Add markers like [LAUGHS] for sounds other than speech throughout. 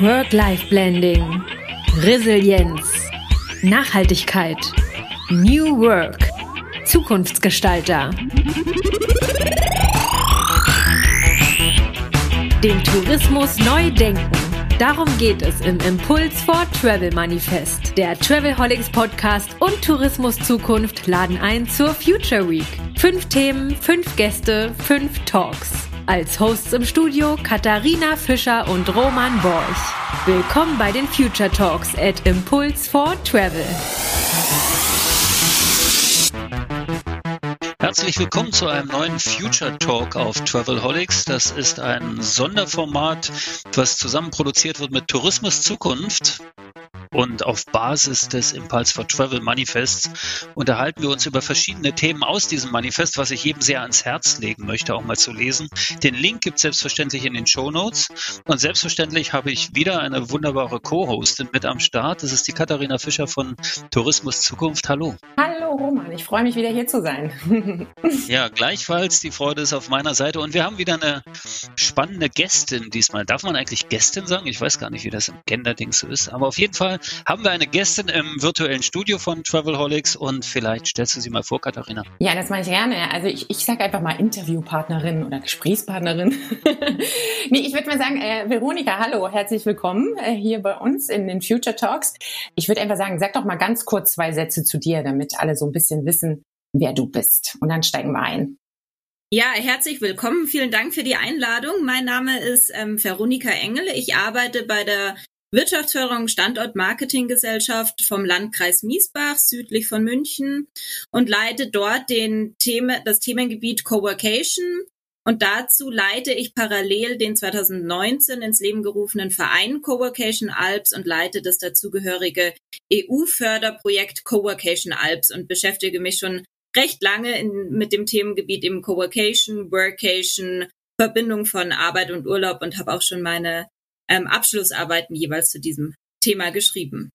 Work-Life-Blending, Resilienz, Nachhaltigkeit, New Work, Zukunftsgestalter. Den Tourismus neu denken. Darum geht es im Impuls for Travel Manifest. Der Travelholics Podcast und Tourismus Zukunft laden ein zur Future Week. Fünf Themen, fünf Gäste, fünf Talks. Als Hosts im Studio Katharina Fischer und Roman Borch. Willkommen bei den Future Talks at Impulse for Travel. Herzlich willkommen zu einem neuen Future Talk auf Travelholics. Das ist ein Sonderformat, was zusammen produziert wird mit Tourismus Zukunft. Und auf Basis des Impulse for Travel Manifests unterhalten wir uns über verschiedene Themen aus diesem Manifest, was ich jedem sehr ans Herz legen möchte, auch mal zu lesen. Den Link gibt es selbstverständlich in den Show Notes. Und selbstverständlich habe ich wieder eine wunderbare Co-Hostin mit am Start. Das ist die Katharina Fischer von Tourismus Zukunft. Hallo. Hallo Roman, ich freue mich wieder hier zu sein. [LAUGHS] ja, gleichfalls. Die Freude ist auf meiner Seite. Und wir haben wieder eine spannende Gästin diesmal. Darf man eigentlich Gästin sagen? Ich weiß gar nicht, wie das im Genderding so ist. Aber auf jeden Fall haben wir eine Gästin im virtuellen Studio von Travelholics und vielleicht stellst du sie mal vor, Katharina. Ja, das mache ich gerne. Also ich, ich sage einfach mal Interviewpartnerin oder Gesprächspartnerin. [LAUGHS] nee, ich würde mal sagen, äh, Veronika, hallo, herzlich willkommen äh, hier bei uns in den Future Talks. Ich würde einfach sagen, sag doch mal ganz kurz zwei Sätze zu dir, damit alle so ein bisschen wissen, wer du bist. Und dann steigen wir ein. Ja, herzlich willkommen. Vielen Dank für die Einladung. Mein Name ist ähm, Veronika Engel. Ich arbeite bei der Wirtschaftsförderung Standort-Marketing-Gesellschaft vom Landkreis Miesbach südlich von München und leite dort den Thema, das Themengebiet Coworcation. Und dazu leite ich parallel den 2019 ins Leben gerufenen Verein Coworcation Alps und leite das dazugehörige EU-Förderprojekt Coworcation Alps und beschäftige mich schon recht lange in, mit dem Themengebiet im Coworcation, Workation, Verbindung von Arbeit und Urlaub und habe auch schon meine ähm, Abschlussarbeiten jeweils zu diesem Thema geschrieben.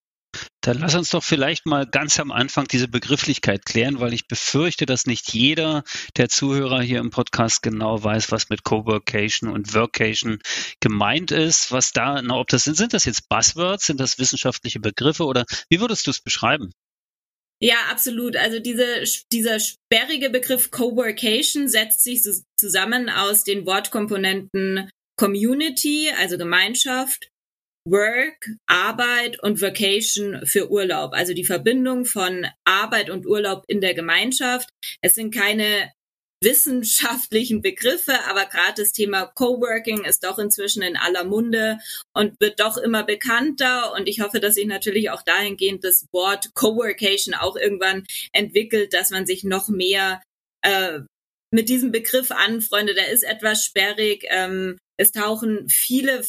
Dann lass uns doch vielleicht mal ganz am Anfang diese Begrifflichkeit klären, weil ich befürchte, dass nicht jeder der Zuhörer hier im Podcast genau weiß, was mit Coworkation und Workation gemeint ist. Was da, na, ob das sind, sind das jetzt Buzzwords, sind das wissenschaftliche Begriffe oder wie würdest du es beschreiben? Ja, absolut. Also diese, dieser sperrige Begriff Coworkation setzt sich zusammen aus den Wortkomponenten Community, also Gemeinschaft, Work, Arbeit und Vacation für Urlaub, also die Verbindung von Arbeit und Urlaub in der Gemeinschaft. Es sind keine wissenschaftlichen Begriffe, aber gerade das Thema Coworking ist doch inzwischen in aller Munde und wird doch immer bekannter und ich hoffe, dass sich natürlich auch dahingehend das Wort Coworkation auch irgendwann entwickelt, dass man sich noch mehr äh, mit diesem Begriff anfreundet. Der ist etwas sperrig. Ähm, es tauchen viele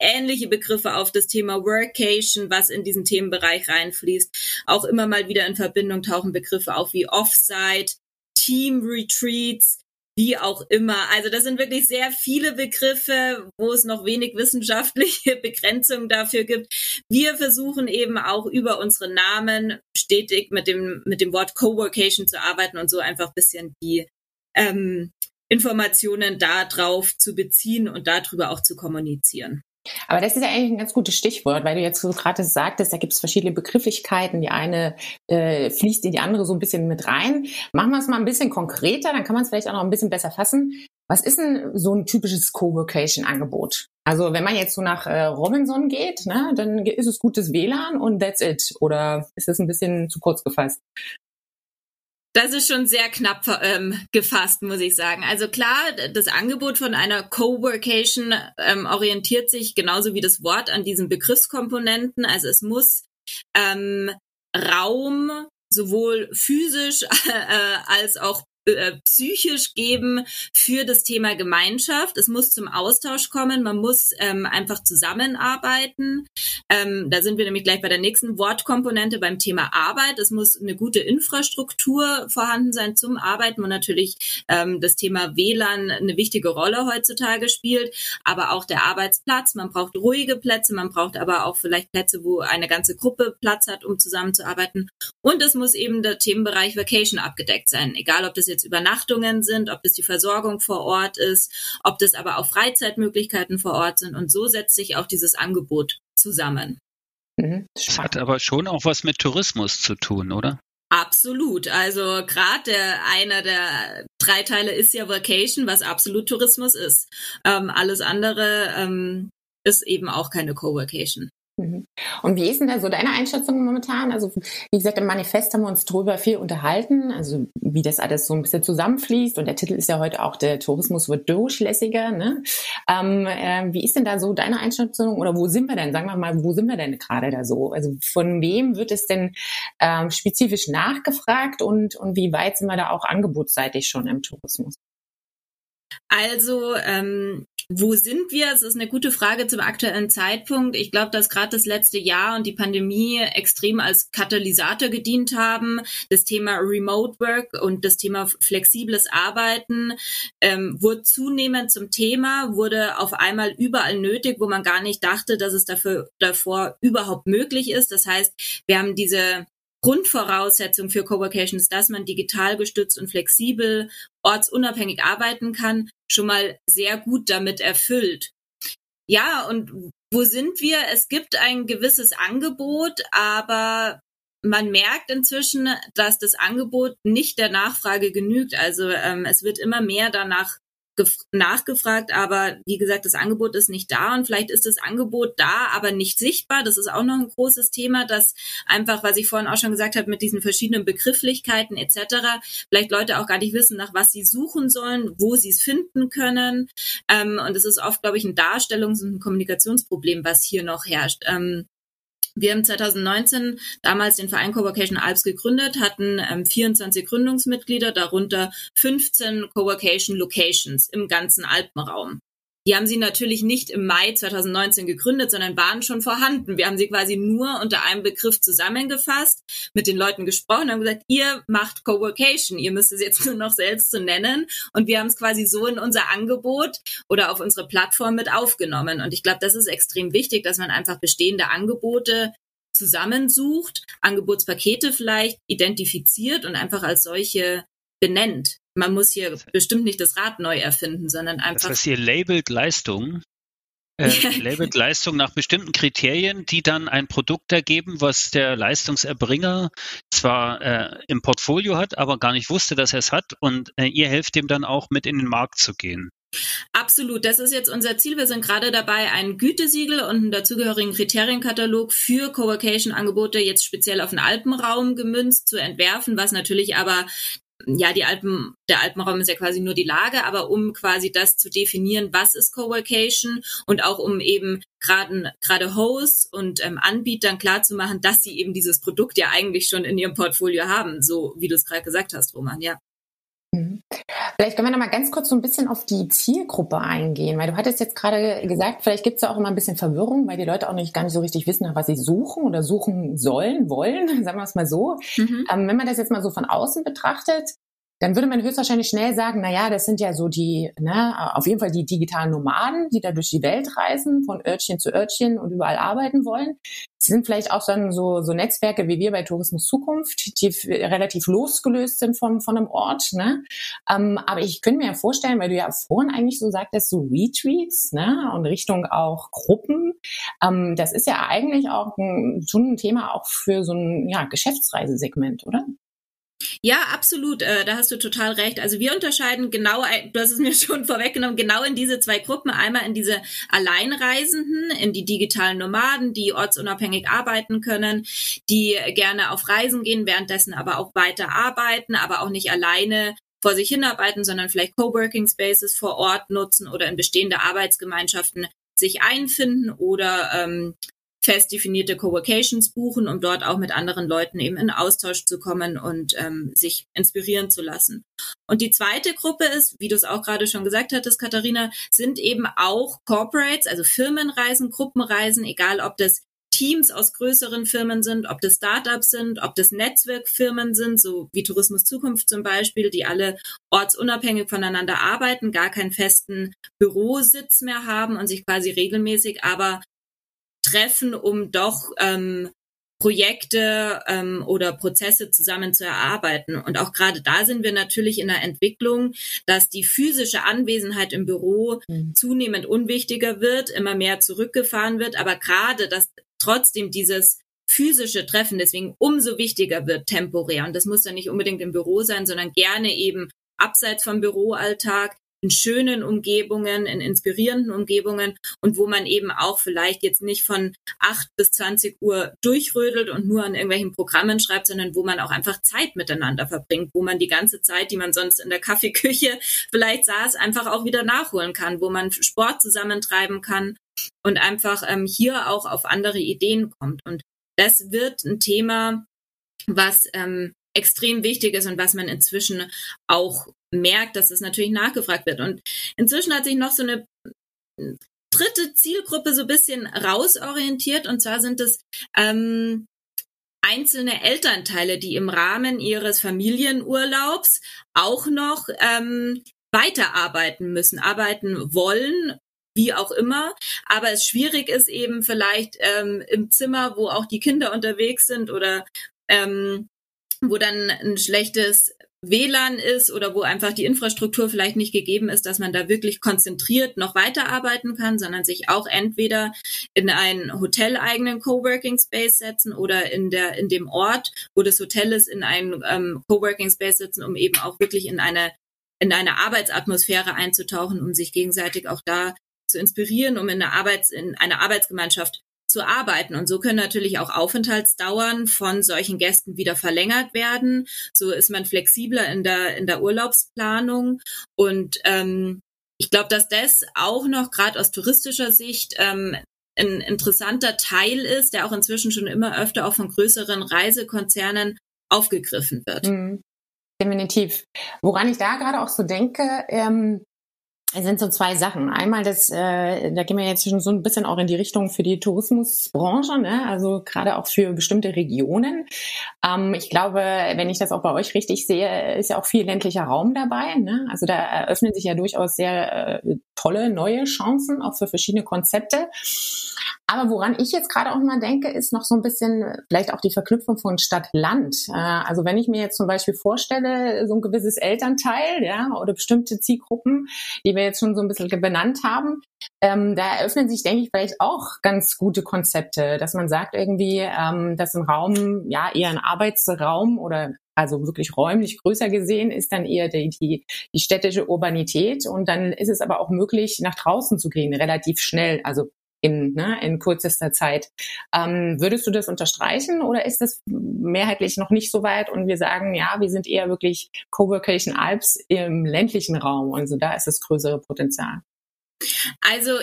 ähnliche Begriffe auf das Thema Workation, was in diesen Themenbereich reinfließt. Auch immer mal wieder in Verbindung tauchen Begriffe auf wie Offsite, Team Retreats, wie auch immer. Also das sind wirklich sehr viele Begriffe, wo es noch wenig wissenschaftliche [LAUGHS] Begrenzung dafür gibt. Wir versuchen eben auch über unsere Namen stetig mit dem, mit dem Wort Coworkation zu arbeiten und so einfach bisschen die ähm, Informationen darauf zu beziehen und darüber auch zu kommunizieren. Aber das ist ja eigentlich ein ganz gutes Stichwort, weil du jetzt so gerade sagtest, da gibt es verschiedene Begrifflichkeiten. Die eine äh, fließt in die andere so ein bisschen mit rein. Machen wir es mal ein bisschen konkreter, dann kann man es vielleicht auch noch ein bisschen besser fassen. Was ist denn so ein typisches Coworkation-Angebot? Also wenn man jetzt so nach äh, Robinson geht, ne, dann ist es gutes WLAN und that's it. Oder ist das ein bisschen zu kurz gefasst? Das ist schon sehr knapp ähm, gefasst, muss ich sagen. Also klar, das Angebot von einer Coworkation ähm, orientiert sich genauso wie das Wort an diesen Begriffskomponenten. Also es muss ähm, Raum sowohl physisch [LAUGHS] äh, als auch äh, psychisch geben für das Thema Gemeinschaft. Es muss zum Austausch kommen, man muss ähm, einfach zusammenarbeiten. Ähm, da sind wir nämlich gleich bei der nächsten Wortkomponente beim Thema Arbeit. Es muss eine gute Infrastruktur vorhanden sein zum Arbeiten und natürlich ähm, das Thema WLAN eine wichtige Rolle heutzutage spielt, aber auch der Arbeitsplatz. Man braucht ruhige Plätze, man braucht aber auch vielleicht Plätze, wo eine ganze Gruppe Platz hat, um zusammenzuarbeiten. Und es muss eben der Themenbereich Vacation abgedeckt sein, egal ob das jetzt jetzt Übernachtungen sind, ob das die Versorgung vor Ort ist, ob das aber auch Freizeitmöglichkeiten vor Ort sind. Und so setzt sich auch dieses Angebot zusammen. Mhm, das hat aber schon auch was mit Tourismus zu tun, oder? Absolut. Also gerade der einer der drei Teile ist ja Vacation, was absolut Tourismus ist. Ähm, alles andere ähm, ist eben auch keine Co-Vacation. Mhm. Und wie ist denn da so deine Einschätzung momentan? Also, wie gesagt, im Manifest haben wir uns darüber viel unterhalten, also wie das alles so ein bisschen zusammenfließt. Und der Titel ist ja heute auch, der Tourismus wird durchlässiger. Ne? Ähm, äh, wie ist denn da so deine Einschätzung oder wo sind wir denn? Sagen wir mal, wo sind wir denn gerade da so? Also von wem wird es denn ähm, spezifisch nachgefragt und, und wie weit sind wir da auch angebotsseitig schon im Tourismus? Also ähm, wo sind wir? Es ist eine gute Frage zum aktuellen Zeitpunkt. Ich glaube, dass gerade das letzte Jahr und die Pandemie extrem als Katalysator gedient haben. Das Thema Remote Work und das Thema flexibles Arbeiten ähm, wurde zunehmend zum Thema, wurde auf einmal überall nötig, wo man gar nicht dachte, dass es dafür davor überhaupt möglich ist. Das heißt, wir haben diese Grundvoraussetzung für Coworkation ist, dass man digital gestützt und flexibel, ortsunabhängig arbeiten kann, schon mal sehr gut damit erfüllt. Ja, und wo sind wir? Es gibt ein gewisses Angebot, aber man merkt inzwischen, dass das Angebot nicht der Nachfrage genügt. Also ähm, es wird immer mehr danach nachgefragt, aber wie gesagt, das Angebot ist nicht da und vielleicht ist das Angebot da, aber nicht sichtbar. Das ist auch noch ein großes Thema, dass einfach, was ich vorhin auch schon gesagt habe, mit diesen verschiedenen Begrifflichkeiten etc., vielleicht Leute auch gar nicht wissen, nach was sie suchen sollen, wo sie es finden können. Ähm, und es ist oft, glaube ich, ein Darstellungs- und ein Kommunikationsproblem, was hier noch herrscht. Ähm, wir haben 2019 damals den Verein Coworkation Alps gegründet, hatten ähm, 24 Gründungsmitglieder, darunter 15 Coworkation Locations im ganzen Alpenraum. Die haben sie natürlich nicht im Mai 2019 gegründet, sondern waren schon vorhanden. Wir haben sie quasi nur unter einem Begriff zusammengefasst, mit den Leuten gesprochen, haben gesagt, ihr macht Coworkation, ihr müsst es jetzt [LAUGHS] nur noch selbst zu nennen. Und wir haben es quasi so in unser Angebot oder auf unsere Plattform mit aufgenommen. Und ich glaube, das ist extrem wichtig, dass man einfach bestehende Angebote zusammensucht, Angebotspakete vielleicht identifiziert und einfach als solche benennt. Man muss hier bestimmt nicht das Rad neu erfinden, sondern einfach. Das heißt, ihr labelt Leistung, äh, [LAUGHS] labelt Leistung nach bestimmten Kriterien, die dann ein Produkt ergeben, was der Leistungserbringer zwar äh, im Portfolio hat, aber gar nicht wusste, dass er es hat. Und äh, ihr helft ihm dann auch mit in den Markt zu gehen. Absolut, das ist jetzt unser Ziel. Wir sind gerade dabei, ein Gütesiegel und einen dazugehörigen Kriterienkatalog für Coworkation-Angebote jetzt speziell auf den Alpenraum gemünzt zu entwerfen, was natürlich aber ja, die Alpen, der Alpenraum ist ja quasi nur die Lage, aber um quasi das zu definieren, was ist Coworkation und auch um eben gerade gerade Hosts und ähm, Anbietern klarzumachen, dass sie eben dieses Produkt ja eigentlich schon in ihrem Portfolio haben, so wie du es gerade gesagt hast, Roman, ja. Vielleicht können wir noch mal ganz kurz so ein bisschen auf die Zielgruppe eingehen, weil du hattest jetzt gerade gesagt, vielleicht gibt es ja auch immer ein bisschen Verwirrung, weil die Leute auch nicht gar nicht so richtig wissen, nach was sie suchen oder suchen sollen, wollen, [LAUGHS] sagen wir es mal so. Mhm. Ähm, wenn man das jetzt mal so von außen betrachtet, dann würde man höchstwahrscheinlich schnell sagen, na ja, das sind ja so die, ne, auf jeden Fall die digitalen Nomaden, die da durch die Welt reisen, von Örtchen zu Örtchen und überall arbeiten wollen. Sie sind vielleicht auch dann so, so Netzwerke wie wir bei Tourismus Zukunft, die relativ losgelöst sind vom, von einem Ort, ne. Ähm, aber ich könnte mir ja vorstellen, weil du ja vorhin eigentlich so sagtest, so Retreats, ne, und Richtung auch Gruppen, ähm, das ist ja eigentlich auch ein, schon ein Thema auch für so ein, ja, Geschäftsreisesegment, oder? Ja, absolut. Äh, da hast du total recht. Also wir unterscheiden genau, du hast es mir [LAUGHS] schon vorweggenommen, genau in diese zwei Gruppen. Einmal in diese Alleinreisenden, in die digitalen Nomaden, die ortsunabhängig arbeiten können, die gerne auf Reisen gehen, währenddessen aber auch weiter arbeiten, aber auch nicht alleine vor sich hinarbeiten, sondern vielleicht Coworking Spaces vor Ort nutzen oder in bestehende Arbeitsgemeinschaften sich einfinden oder ähm, fest definierte Coworkations buchen, um dort auch mit anderen Leuten eben in Austausch zu kommen und ähm, sich inspirieren zu lassen. Und die zweite Gruppe ist, wie du es auch gerade schon gesagt hattest, Katharina, sind eben auch Corporates, also Firmenreisen, Gruppenreisen, egal ob das Teams aus größeren Firmen sind, ob das Startups sind, ob das Netzwerkfirmen sind, so wie Tourismus Zukunft zum Beispiel, die alle ortsunabhängig voneinander arbeiten, gar keinen festen Bürositz mehr haben und sich quasi regelmäßig aber treffen, um doch ähm, Projekte ähm, oder Prozesse zusammen zu erarbeiten. Und auch gerade da sind wir natürlich in der Entwicklung, dass die physische Anwesenheit im Büro mhm. zunehmend unwichtiger wird, immer mehr zurückgefahren wird, aber gerade, dass trotzdem dieses physische Treffen deswegen umso wichtiger wird temporär. Und das muss dann nicht unbedingt im Büro sein, sondern gerne eben abseits vom Büroalltag, in schönen Umgebungen, in inspirierenden Umgebungen und wo man eben auch vielleicht jetzt nicht von acht bis zwanzig Uhr durchrödelt und nur an irgendwelchen Programmen schreibt, sondern wo man auch einfach Zeit miteinander verbringt, wo man die ganze Zeit, die man sonst in der Kaffeeküche [LAUGHS] vielleicht saß, einfach auch wieder nachholen kann, wo man Sport zusammentreiben kann und einfach ähm, hier auch auf andere Ideen kommt. Und das wird ein Thema, was ähm, extrem wichtig ist und was man inzwischen auch merkt, dass es natürlich nachgefragt wird. Und inzwischen hat sich noch so eine dritte Zielgruppe so ein bisschen rausorientiert und zwar sind es ähm, einzelne Elternteile, die im Rahmen ihres Familienurlaubs auch noch ähm, weiterarbeiten müssen, arbeiten wollen wie auch immer. Aber es schwierig ist eben vielleicht ähm, im Zimmer, wo auch die Kinder unterwegs sind oder ähm, wo dann ein schlechtes WLAN ist oder wo einfach die Infrastruktur vielleicht nicht gegeben ist, dass man da wirklich konzentriert noch weiterarbeiten kann, sondern sich auch entweder in einen hoteleigenen Coworking Space setzen oder in der in dem Ort, wo das Hotel ist, in einen ähm, Coworking Space setzen, um eben auch wirklich in eine in eine Arbeitsatmosphäre einzutauchen, um sich gegenseitig auch da zu inspirieren, um in einer Arbeits in einer Arbeitsgemeinschaft zu arbeiten. Und so können natürlich auch Aufenthaltsdauern von solchen Gästen wieder verlängert werden. So ist man flexibler in der, in der Urlaubsplanung. Und ähm, ich glaube, dass das auch noch gerade aus touristischer Sicht ähm, ein interessanter Teil ist, der auch inzwischen schon immer öfter auch von größeren Reisekonzernen aufgegriffen wird. Mhm. Definitiv. Woran ich da gerade auch so denke, ähm, es sind so zwei Sachen. Einmal das, äh, da gehen wir jetzt schon so ein bisschen auch in die Richtung für die Tourismusbranche, ne? also gerade auch für bestimmte Regionen. Ähm, ich glaube, wenn ich das auch bei euch richtig sehe, ist ja auch viel ländlicher Raum dabei. Ne? Also da eröffnen sich ja durchaus sehr äh, tolle neue Chancen auch für verschiedene Konzepte. Aber woran ich jetzt gerade auch mal denke, ist noch so ein bisschen vielleicht auch die Verknüpfung von Stadt-Land. Äh, also wenn ich mir jetzt zum Beispiel vorstelle, so ein gewisses Elternteil, ja, oder bestimmte Zielgruppen, die wir jetzt schon so ein bisschen benannt haben, ähm, da eröffnen sich, denke ich, vielleicht auch ganz gute Konzepte, dass man sagt irgendwie, ähm, dass ein Raum, ja, eher ein Arbeitsraum oder also wirklich räumlich größer gesehen, ist dann eher die, die, die städtische Urbanität. Und dann ist es aber auch möglich, nach draußen zu gehen, relativ schnell. Also in, ne, in kürzester Zeit. Ähm, würdest du das unterstreichen oder ist das mehrheitlich noch nicht so weit und wir sagen, ja, wir sind eher wirklich Coworkation Alps im ländlichen Raum, also da ist das größere Potenzial? Also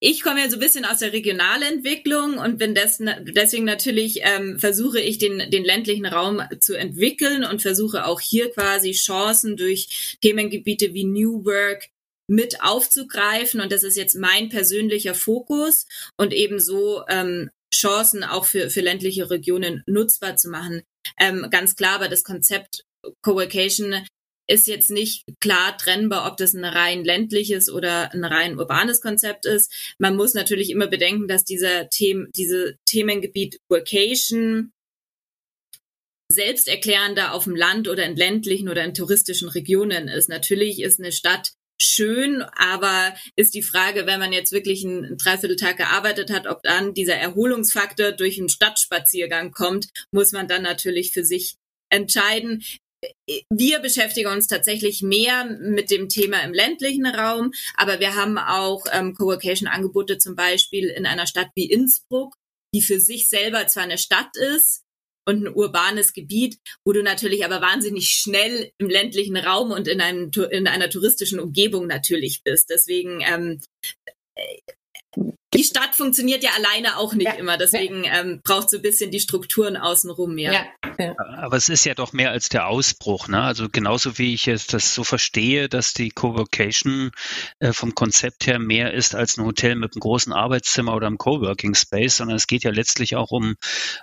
ich komme ja so ein bisschen aus der Regionalentwicklung und bin des, deswegen natürlich ähm, versuche ich den, den ländlichen Raum zu entwickeln und versuche auch hier quasi Chancen durch Themengebiete wie New Work, mit aufzugreifen. Und das ist jetzt mein persönlicher Fokus und ebenso ähm, Chancen auch für, für ländliche Regionen nutzbar zu machen. Ähm, ganz klar, aber das Konzept Coworkation ist jetzt nicht klar trennbar, ob das ein rein ländliches oder ein rein urbanes Konzept ist. Man muss natürlich immer bedenken, dass dieser Themen, diese Themengebiet Workation selbsterklärender auf dem Land oder in ländlichen oder in touristischen Regionen ist. Natürlich ist eine Stadt schön, aber ist die Frage, wenn man jetzt wirklich einen Dreivierteltag gearbeitet hat, ob dann dieser Erholungsfaktor durch einen Stadtspaziergang kommt, muss man dann natürlich für sich entscheiden. Wir beschäftigen uns tatsächlich mehr mit dem Thema im ländlichen Raum, aber wir haben auch ähm, Coworkation-Angebote zum Beispiel in einer Stadt wie Innsbruck, die für sich selber zwar eine Stadt ist, und ein urbanes Gebiet, wo du natürlich aber wahnsinnig schnell im ländlichen Raum und in, einem, in einer touristischen Umgebung natürlich bist. Deswegen ähm, die Stadt funktioniert ja alleine auch nicht ja, immer, deswegen ja. ähm, braucht so ein bisschen die Strukturen außenrum mehr. Ja, Aber es ist ja doch mehr als der Ausbruch. Ne? Also genauso wie ich es das so verstehe, dass die Coworkation äh, vom Konzept her mehr ist als ein Hotel mit einem großen Arbeitszimmer oder einem Coworking Space, sondern es geht ja letztlich auch um,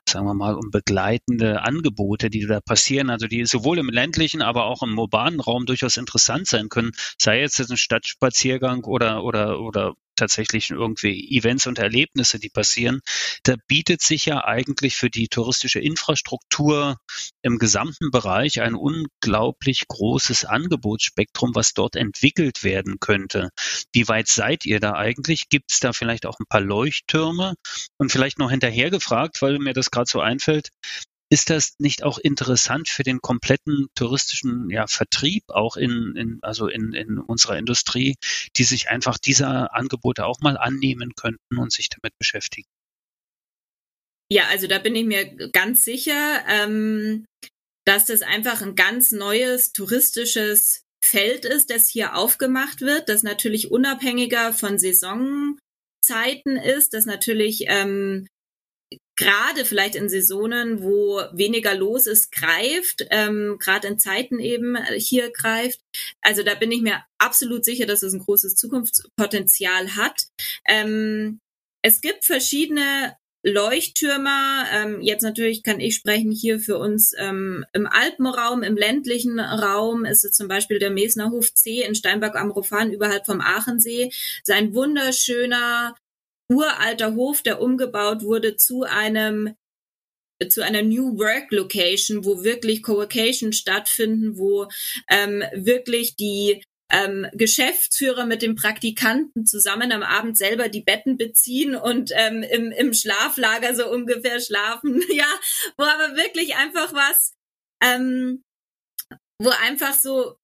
sagen wir mal, um begleitende Angebote, die da passieren, also die sowohl im ländlichen, aber auch im urbanen Raum durchaus interessant sein können. Sei jetzt ein Stadtspaziergang oder oder oder tatsächlich irgendwie Events und Erlebnisse, die passieren, da bietet sich ja eigentlich für die touristische Infrastruktur im gesamten Bereich ein unglaublich großes Angebotsspektrum, was dort entwickelt werden könnte. Wie weit seid ihr da eigentlich? Gibt es da vielleicht auch ein paar Leuchttürme? Und vielleicht noch hinterher gefragt, weil mir das gerade so einfällt, ist das nicht auch interessant für den kompletten touristischen ja, Vertrieb, auch in, in also in, in unserer Industrie, die sich einfach dieser Angebote auch mal annehmen könnten und sich damit beschäftigen? Ja, also da bin ich mir ganz sicher, ähm, dass das einfach ein ganz neues touristisches Feld ist, das hier aufgemacht wird, das natürlich unabhängiger von Saisonzeiten ist, das natürlich ähm, gerade vielleicht in Saisonen, wo weniger los ist, greift, ähm, gerade in Zeiten eben äh, hier greift. Also da bin ich mir absolut sicher, dass es ein großes Zukunftspotenzial hat. Ähm, es gibt verschiedene Leuchttürmer. Ähm, jetzt natürlich kann ich sprechen hier für uns ähm, im Alpenraum, im ländlichen Raum ist es zum Beispiel der Mesner Hof C in Steinberg am Rofan überhalb vom Aachensee. Sein wunderschöner uralter Hof, der umgebaut wurde zu einem zu einer New Work Location, wo wirklich Coworkation stattfinden, wo ähm, wirklich die ähm, Geschäftsführer mit dem Praktikanten zusammen am Abend selber die Betten beziehen und ähm, im, im Schlaflager so ungefähr schlafen. [LAUGHS] ja, wo aber wirklich einfach was, ähm, wo einfach so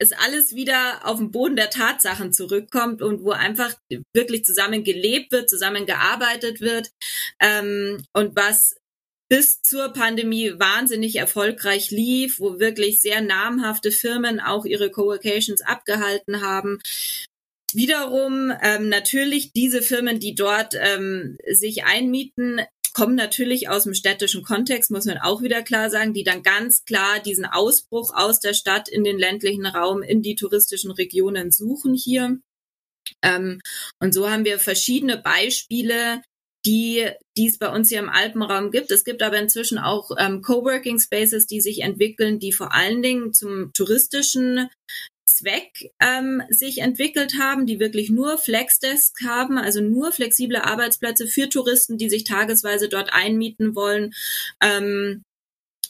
es alles wieder auf den Boden der Tatsachen zurückkommt und wo einfach wirklich zusammen gelebt wird, zusammen gearbeitet wird ähm, und was bis zur Pandemie wahnsinnig erfolgreich lief, wo wirklich sehr namhafte Firmen auch ihre Coworkations abgehalten haben. Wiederum ähm, natürlich diese Firmen, die dort ähm, sich einmieten, kommen natürlich aus dem städtischen Kontext, muss man auch wieder klar sagen, die dann ganz klar diesen Ausbruch aus der Stadt in den ländlichen Raum, in die touristischen Regionen suchen hier. Ähm, und so haben wir verschiedene Beispiele, die, die es bei uns hier im Alpenraum gibt. Es gibt aber inzwischen auch ähm, Coworking Spaces, die sich entwickeln, die vor allen Dingen zum touristischen Zweck ähm, sich entwickelt haben, die wirklich nur Flexdesk haben, also nur flexible Arbeitsplätze für Touristen, die sich tagesweise dort einmieten wollen. Ähm,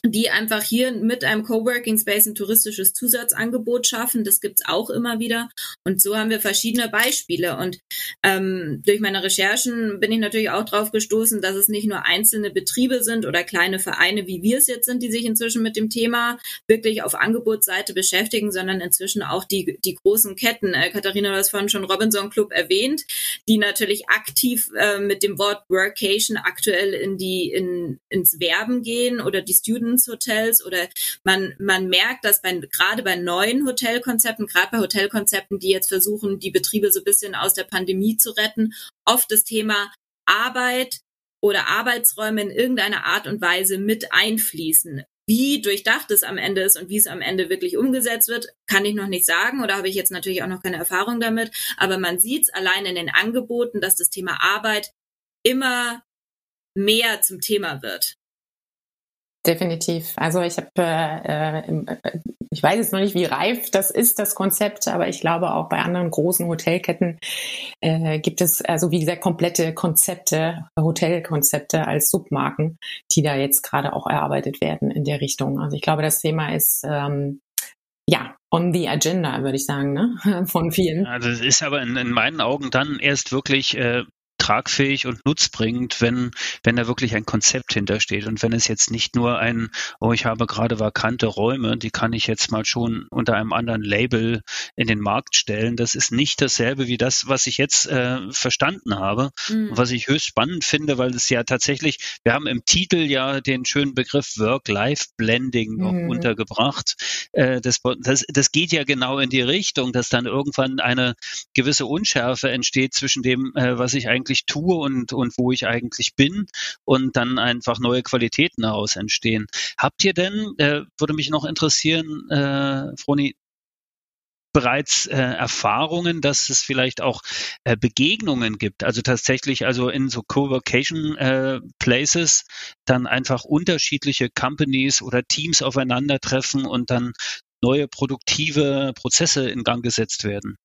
die einfach hier mit einem Coworking Space ein touristisches Zusatzangebot schaffen. Das gibt's auch immer wieder. Und so haben wir verschiedene Beispiele. Und ähm, durch meine Recherchen bin ich natürlich auch drauf gestoßen, dass es nicht nur einzelne Betriebe sind oder kleine Vereine, wie wir es jetzt sind, die sich inzwischen mit dem Thema wirklich auf Angebotsseite beschäftigen, sondern inzwischen auch die, die großen Ketten. Äh, Katharina, du hast vorhin schon Robinson Club erwähnt, die natürlich aktiv äh, mit dem Wort Workation aktuell in die, in, ins Werben gehen oder die Student Residence oder man, man merkt, dass bei, gerade bei neuen Hotelkonzepten, gerade bei Hotelkonzepten, die jetzt versuchen, die Betriebe so ein bisschen aus der Pandemie zu retten, oft das Thema Arbeit oder Arbeitsräume in irgendeiner Art und Weise mit einfließen. Wie durchdacht es am Ende ist und wie es am Ende wirklich umgesetzt wird, kann ich noch nicht sagen oder habe ich jetzt natürlich auch noch keine Erfahrung damit. Aber man sieht es allein in den Angeboten, dass das Thema Arbeit immer mehr zum Thema wird. Definitiv. Also ich habe, äh, äh, ich weiß jetzt noch nicht, wie reif das ist, das Konzept, aber ich glaube auch bei anderen großen Hotelketten äh, gibt es, also wie gesagt, komplette Konzepte, Hotelkonzepte als Submarken, die da jetzt gerade auch erarbeitet werden in der Richtung. Also ich glaube, das Thema ist ähm, ja, on the agenda, würde ich sagen, ne? [LAUGHS] von vielen. Also es ist aber in, in meinen Augen dann erst wirklich äh, tragfähig und nutzbringend, wenn, wenn da wirklich ein Konzept hintersteht und wenn es jetzt nicht nur ein, oh, ich habe gerade vakante Räume, die kann ich jetzt mal schon unter einem anderen Label in den Markt stellen. Das ist nicht dasselbe wie das, was ich jetzt äh, verstanden habe, mhm. was ich höchst spannend finde, weil es ja tatsächlich, wir haben im Titel ja den schönen Begriff Work-Life-Blending noch mhm. untergebracht. Äh, das, das, das geht ja genau in die Richtung, dass dann irgendwann eine gewisse Unschärfe entsteht zwischen dem, äh, was ich eigentlich eigentlich tue und, und wo ich eigentlich bin und dann einfach neue Qualitäten daraus entstehen. Habt ihr denn, äh, würde mich noch interessieren, äh, Froni, bereits äh, Erfahrungen, dass es vielleicht auch äh, Begegnungen gibt, also tatsächlich also in so Coworking äh, Places dann einfach unterschiedliche Companies oder Teams aufeinandertreffen und dann neue produktive Prozesse in Gang gesetzt werden.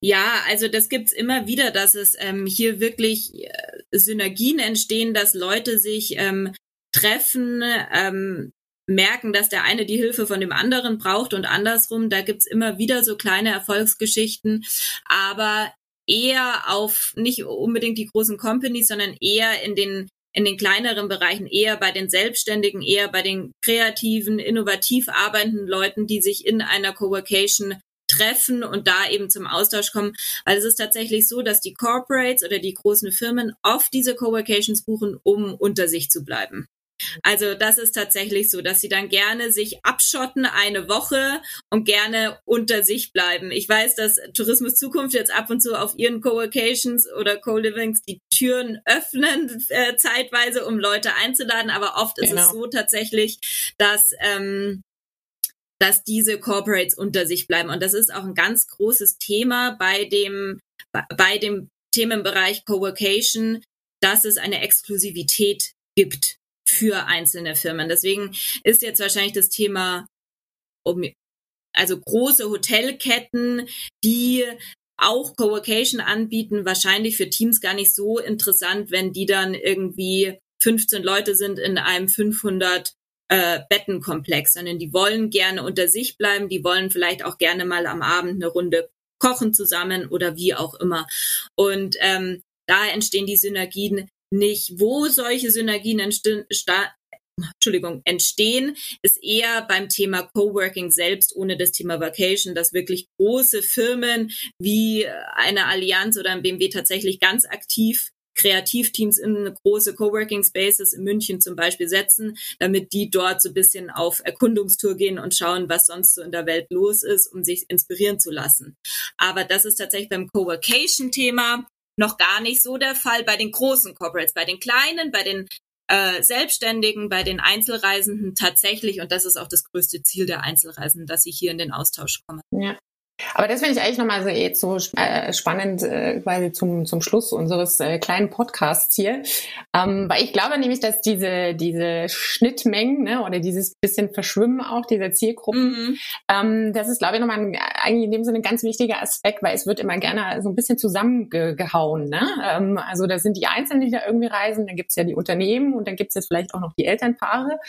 Ja, also das gibt's immer wieder, dass es ähm, hier wirklich äh, Synergien entstehen, dass Leute sich ähm, treffen, ähm, merken, dass der eine die Hilfe von dem anderen braucht und andersrum. Da gibt's immer wieder so kleine Erfolgsgeschichten, aber eher auf nicht unbedingt die großen Companies, sondern eher in den in den kleineren Bereichen, eher bei den Selbstständigen, eher bei den kreativen, innovativ arbeitenden Leuten, die sich in einer Coworkation treffen und da eben zum Austausch kommen. Weil es ist tatsächlich so, dass die Corporates oder die großen Firmen oft diese Coworkations buchen, um unter sich zu bleiben. Also das ist tatsächlich so, dass sie dann gerne sich abschotten eine Woche und gerne unter sich bleiben. Ich weiß, dass Tourismus Zukunft jetzt ab und zu auf ihren Co-Locations oder Co-Livings die Türen öffnen äh, zeitweise, um Leute einzuladen, aber oft genau. ist es genau. so tatsächlich, dass ähm, dass diese Corporates unter sich bleiben. Und das ist auch ein ganz großes Thema bei dem, bei dem Themenbereich Coworkation, dass es eine Exklusivität gibt für einzelne Firmen. Deswegen ist jetzt wahrscheinlich das Thema, also große Hotelketten, die auch Coworkation anbieten, wahrscheinlich für Teams gar nicht so interessant, wenn die dann irgendwie 15 Leute sind in einem 500 äh, Bettenkomplex, sondern die wollen gerne unter sich bleiben, die wollen vielleicht auch gerne mal am Abend eine Runde kochen zusammen oder wie auch immer. Und ähm, da entstehen die Synergien nicht, wo solche Synergien entstehen, Entschuldigung, entstehen, ist eher beim Thema Coworking selbst ohne das Thema Vacation, dass wirklich große Firmen wie eine Allianz oder ein BMW tatsächlich ganz aktiv Kreativteams in große Coworking Spaces in München zum Beispiel setzen, damit die dort so ein bisschen auf Erkundungstour gehen und schauen, was sonst so in der Welt los ist, um sich inspirieren zu lassen. Aber das ist tatsächlich beim Coworkation-Thema noch gar nicht so der Fall bei den großen Corporates, bei den kleinen, bei den äh, Selbstständigen, bei den Einzelreisenden tatsächlich, und das ist auch das größte Ziel der Einzelreisenden, dass sie hier in den Austausch kommen. Ja. Aber das finde ich eigentlich nochmal so jetzt so äh, spannend, äh, quasi zum, zum Schluss unseres äh, kleinen Podcasts hier. Ähm, weil ich glaube nämlich, dass diese, diese Schnittmengen ne, oder dieses bisschen Verschwimmen auch dieser Zielgruppen, mhm. ähm, das ist, glaube ich, nochmal ein, eigentlich in dem Sinne ein ganz wichtiger Aspekt, weil es wird immer gerne so ein bisschen zusammengehauen. Ne? Ähm, also da sind die Einzelnen, die da irgendwie reisen, dann gibt's ja die Unternehmen und dann gibt's jetzt vielleicht auch noch die Elternpaare.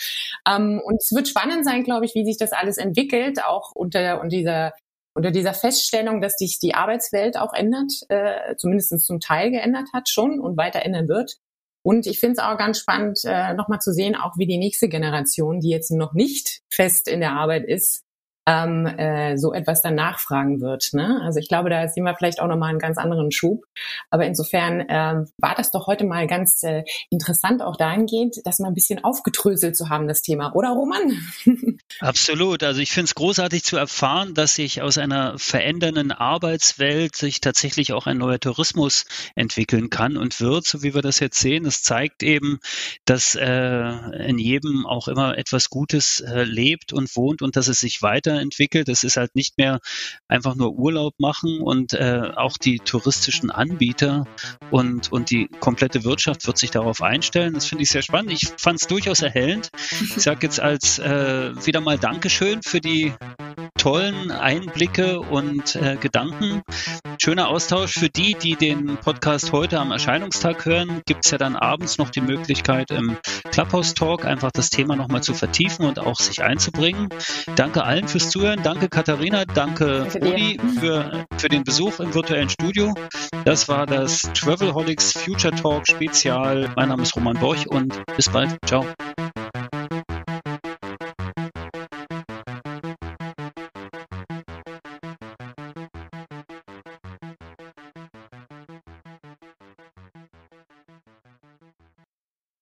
Ähm, und es wird spannend sein, glaube ich, wie sich das alles entwickelt, auch unter, unter dieser unter dieser Feststellung, dass sich die Arbeitswelt auch ändert, äh, zumindest zum Teil geändert hat schon und weiter ändern wird. Und ich finde es auch ganz spannend, äh, nochmal zu sehen, auch wie die nächste Generation, die jetzt noch nicht fest in der Arbeit ist, ähm, äh, so etwas dann nachfragen wird. Ne? Also ich glaube, da sehen wir vielleicht auch nochmal einen ganz anderen Schub. Aber insofern ähm, war das doch heute mal ganz äh, interessant auch dahingehend, das mal ein bisschen aufgedröselt zu haben, das Thema. Oder Roman? [LAUGHS] Absolut. Also ich finde es großartig zu erfahren, dass sich aus einer verändernden Arbeitswelt sich tatsächlich auch ein neuer Tourismus entwickeln kann und wird, so wie wir das jetzt sehen. Es zeigt eben, dass äh, in jedem auch immer etwas Gutes äh, lebt und wohnt und dass es sich weiter weiterentwickelt. Es ist halt nicht mehr einfach nur Urlaub machen und äh, auch die touristischen Anbieter und, und die komplette Wirtschaft wird sich darauf einstellen. Das finde ich sehr spannend. Ich fand es durchaus erhellend. Ich sage jetzt als äh, wieder mal Dankeschön für die tollen Einblicke und äh, Gedanken. Schöner Austausch für die, die den Podcast heute am Erscheinungstag hören. Gibt es ja dann abends noch die Möglichkeit im Clubhouse Talk einfach das Thema nochmal zu vertiefen und auch sich einzubringen. Danke allen fürs Zuhören. Danke Katharina, danke Uli für, für den Besuch im virtuellen Studio. Das war das Travelholics Future Talk Spezial. Mein Name ist Roman Borch und bis bald. Ciao.